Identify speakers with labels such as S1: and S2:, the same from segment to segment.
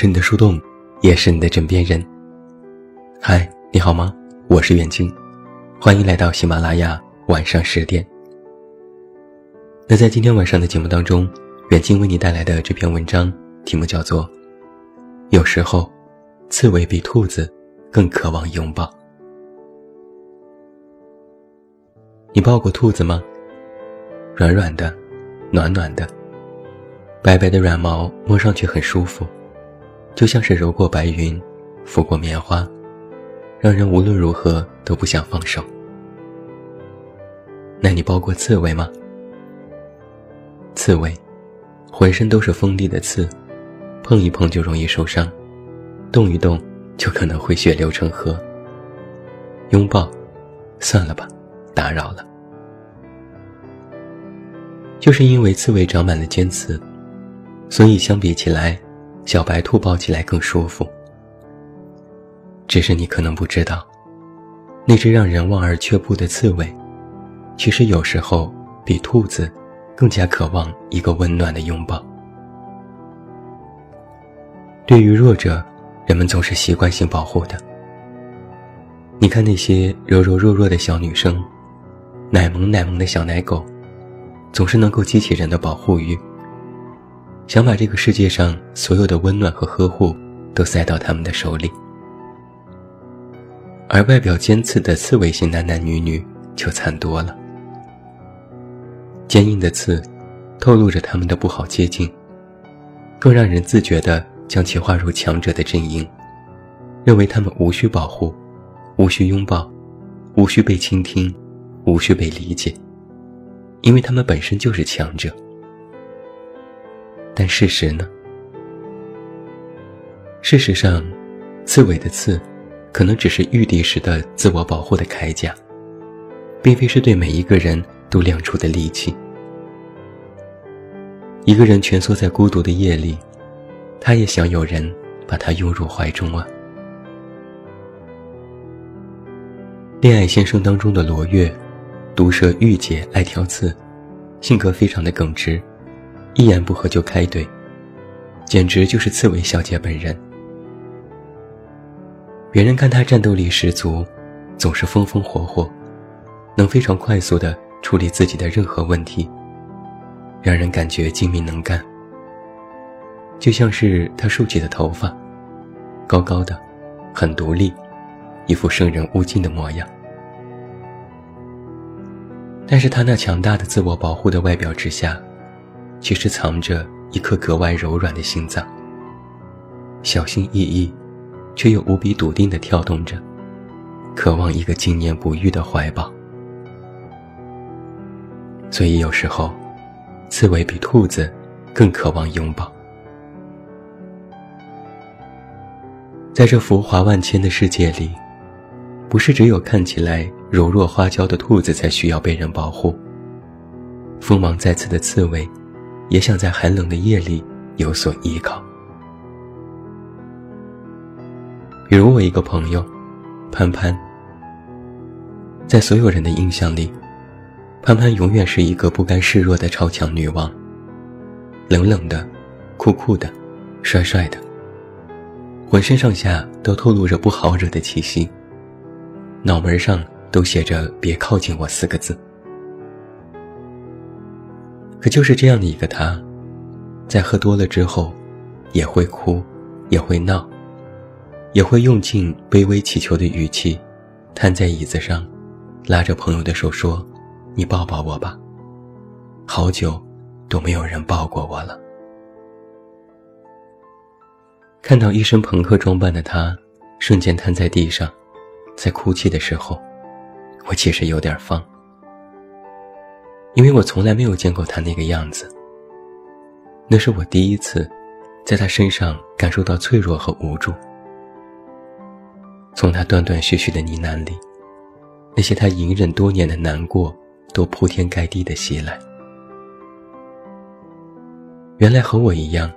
S1: 是你的树洞，也是你的枕边人。嗨，你好吗？我是远近，欢迎来到喜马拉雅晚上十点。那在今天晚上的节目当中，远近为你带来的这篇文章题目叫做《有时候，刺猬比兔子更渴望拥抱》。你抱过兔子吗？软软的，暖暖的，白白的软毛摸上去很舒服。就像是揉过白云，抚过棉花，让人无论如何都不想放手。那你抱过刺猬吗？刺猬，浑身都是锋利的刺，碰一碰就容易受伤，动一动就可能会血流成河。拥抱，算了吧，打扰了。就是因为刺猬长满了尖刺，所以相比起来。小白兔抱起来更舒服，只是你可能不知道，那只让人望而却步的刺猬，其实有时候比兔子更加渴望一个温暖的拥抱。对于弱者，人们总是习惯性保护的。你看那些柔柔弱弱的小女生，奶萌奶萌的小奶狗，总是能够激起人的保护欲。想把这个世界上所有的温暖和呵护都塞到他们的手里，而外表尖刺的刺猬型男男女女就惨多了。坚硬的刺，透露着他们的不好接近，更让人自觉地将其划入强者的阵营，认为他们无需保护，无需拥抱，无需被倾听，无需被理解，因为他们本身就是强者。但事实呢？事实上，刺猬的刺，可能只是御敌时的自我保护的铠甲，并非是对每一个人都亮出的利器。一个人蜷缩在孤独的夜里，他也想有人把他拥入怀中啊。恋爱先生当中的罗月，毒舌御姐，爱挑刺，性格非常的耿直。一言不合就开怼，简直就是刺猬小姐本人。别人看她战斗力十足，总是风风火火，能非常快速地处理自己的任何问题，让人感觉精明能干。就像是她竖起的头发，高高的，很独立，一副生人勿近的模样。但是她那强大的自我保护的外表之下，其实藏着一颗格外柔软的心脏，小心翼翼，却又无比笃定地跳动着，渴望一个经年不遇的怀抱。所以有时候，刺猬比兔子更渴望拥抱。在这浮华万千的世界里，不是只有看起来柔弱花娇的兔子才需要被人保护，锋芒再次的刺猬。也想在寒冷的夜里有所依靠。比如我一个朋友，潘潘，在所有人的印象里，潘潘永远是一个不甘示弱的超强女王。冷冷的，酷酷的，帅帅的，浑身上下都透露着不好惹的气息，脑门上都写着“别靠近我”四个字。可就是这样的一个他，在喝多了之后，也会哭，也会闹，也会用尽卑微乞求的语气，瘫在椅子上，拉着朋友的手说：“你抱抱我吧，好久都没有人抱过我了。”看到一身朋克装扮的他，瞬间瘫在地上，在哭泣的时候，我其实有点放。因为我从来没有见过他那个样子，那是我第一次，在他身上感受到脆弱和无助。从他断断续续的呢喃里，那些他隐忍多年的难过都铺天盖地的袭来。原来和我一样，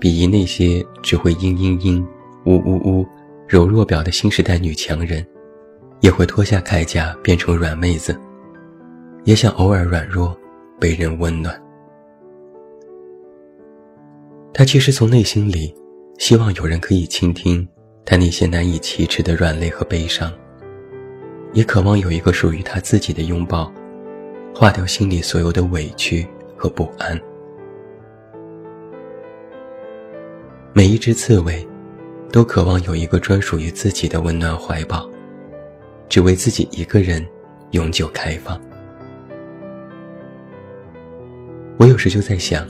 S1: 鄙夷那些只会嘤嘤嘤、呜呜呜、柔弱表的新时代女强人，也会脱下铠甲变成软妹子。也想偶尔软弱，被人温暖。他其实从内心里希望有人可以倾听他那些难以启齿的软肋和悲伤，也渴望有一个属于他自己的拥抱，化掉心里所有的委屈和不安。每一只刺猬，都渴望有一个专属于自己的温暖怀抱，只为自己一个人永久开放。我有时就在想，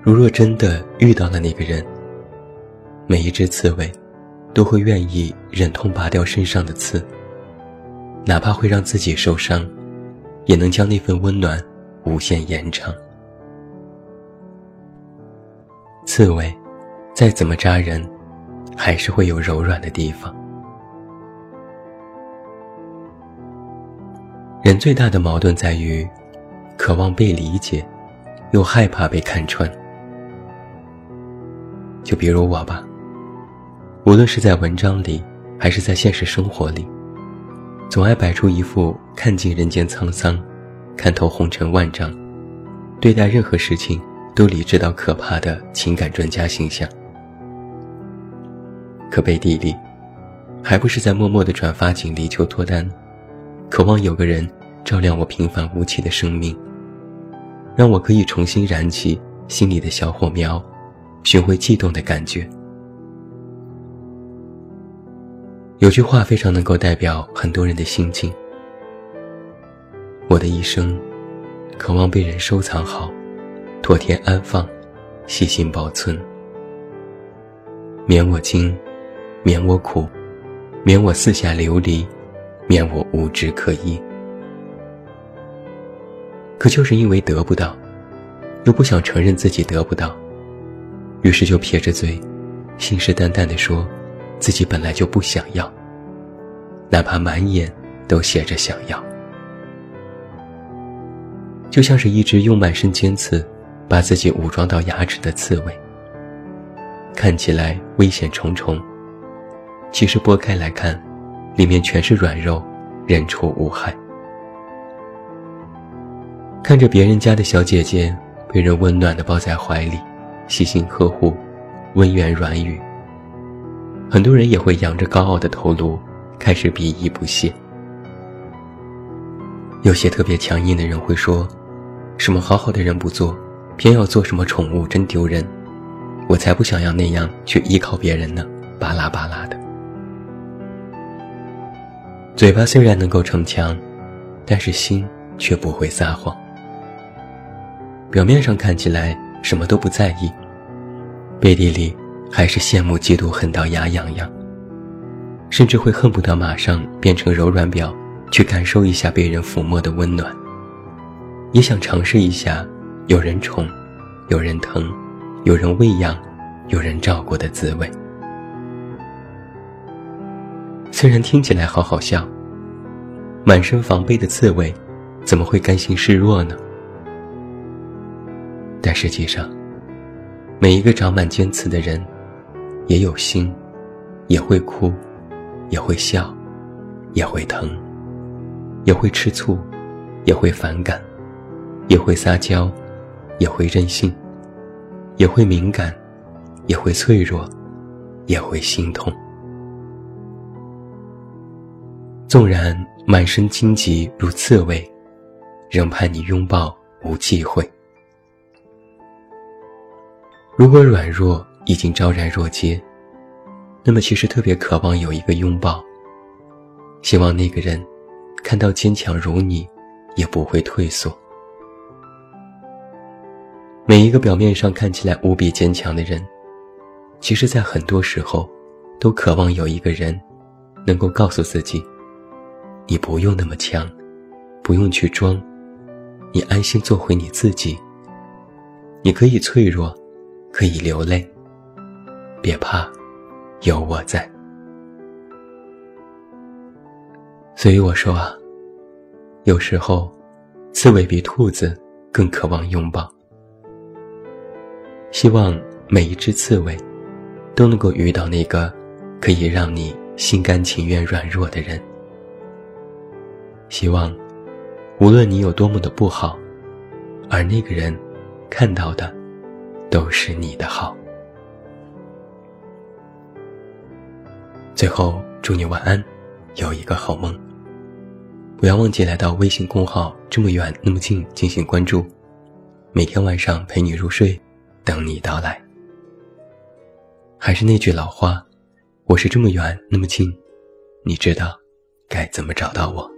S1: 如若真的遇到了那个人，每一只刺猬，都会愿意忍痛拔掉身上的刺，哪怕会让自己受伤，也能将那份温暖无限延长。刺猬，再怎么扎人，还是会有柔软的地方。人最大的矛盾在于，渴望被理解，又害怕被看穿。就比如我吧。无论是在文章里，还是在现实生活里，总爱摆出一副看尽人间沧桑、看透红尘万丈、对待任何事情都理智到可怕的情感专家形象。可背地里，还不是在默默的转发锦鲤求脱单，渴望有个人照亮我平凡无奇的生命，让我可以重新燃起心里的小火苗，寻回悸动的感觉。有句话非常能够代表很多人的心境。我的一生，渴望被人收藏好，妥帖安放，细心保存，免我惊，免我苦，免我四下流离，免我无枝可依。可就是因为得不到，又不想承认自己得不到，于是就撇着嘴，信誓旦旦地说。自己本来就不想要，哪怕满眼都写着想要，就像是一只用满身尖刺把自己武装到牙齿的刺猬，看起来危险重重，其实剥开来看，里面全是软肉，人畜无害。看着别人家的小姐姐被人温暖的抱在怀里，细心呵护，温言软语。很多人也会仰着高傲的头颅，开始鄙夷不屑。有些特别强硬的人会说：“什么好好的人不做，偏要做什么宠物，真丢人！我才不想要那样去依靠别人呢！”巴拉巴拉的。嘴巴虽然能够逞强，但是心却不会撒谎。表面上看起来什么都不在意，背地里。还是羡慕嫉妒恨到牙痒痒，甚至会恨不得马上变成柔软表，去感受一下被人抚摸的温暖，也想尝试一下有人宠、有人疼、有人喂养、有人照顾的滋味。虽然听起来好好笑，满身防备的刺猬，怎么会甘心示弱呢？但实际上，每一个长满尖刺的人。也有心，也会哭，也会笑，也会疼，也会吃醋，也会反感，也会撒娇，也会任性，也会敏感，也会脆弱，也会心痛。纵然满身荆棘如刺猬，仍盼你拥抱无忌讳。如果软弱。已经昭然若揭，那么其实特别渴望有一个拥抱。希望那个人看到坚强如你，也不会退缩。每一个表面上看起来无比坚强的人，其实，在很多时候，都渴望有一个人，能够告诉自己：你不用那么强，不用去装，你安心做回你自己。你可以脆弱，可以流泪。别怕，有我在。所以我说啊，有时候，刺猬比兔子更渴望拥抱。希望每一只刺猬，都能够遇到那个可以让你心甘情愿软弱的人。希望，无论你有多么的不好，而那个人看到的，都是你的好。最后祝你晚安有一个好梦。不要忘记来到微信公号这么远那么近进行关注每天晚上陪你入睡等你到来。还是那句老话我是这么远那么近你知道该怎么找到我。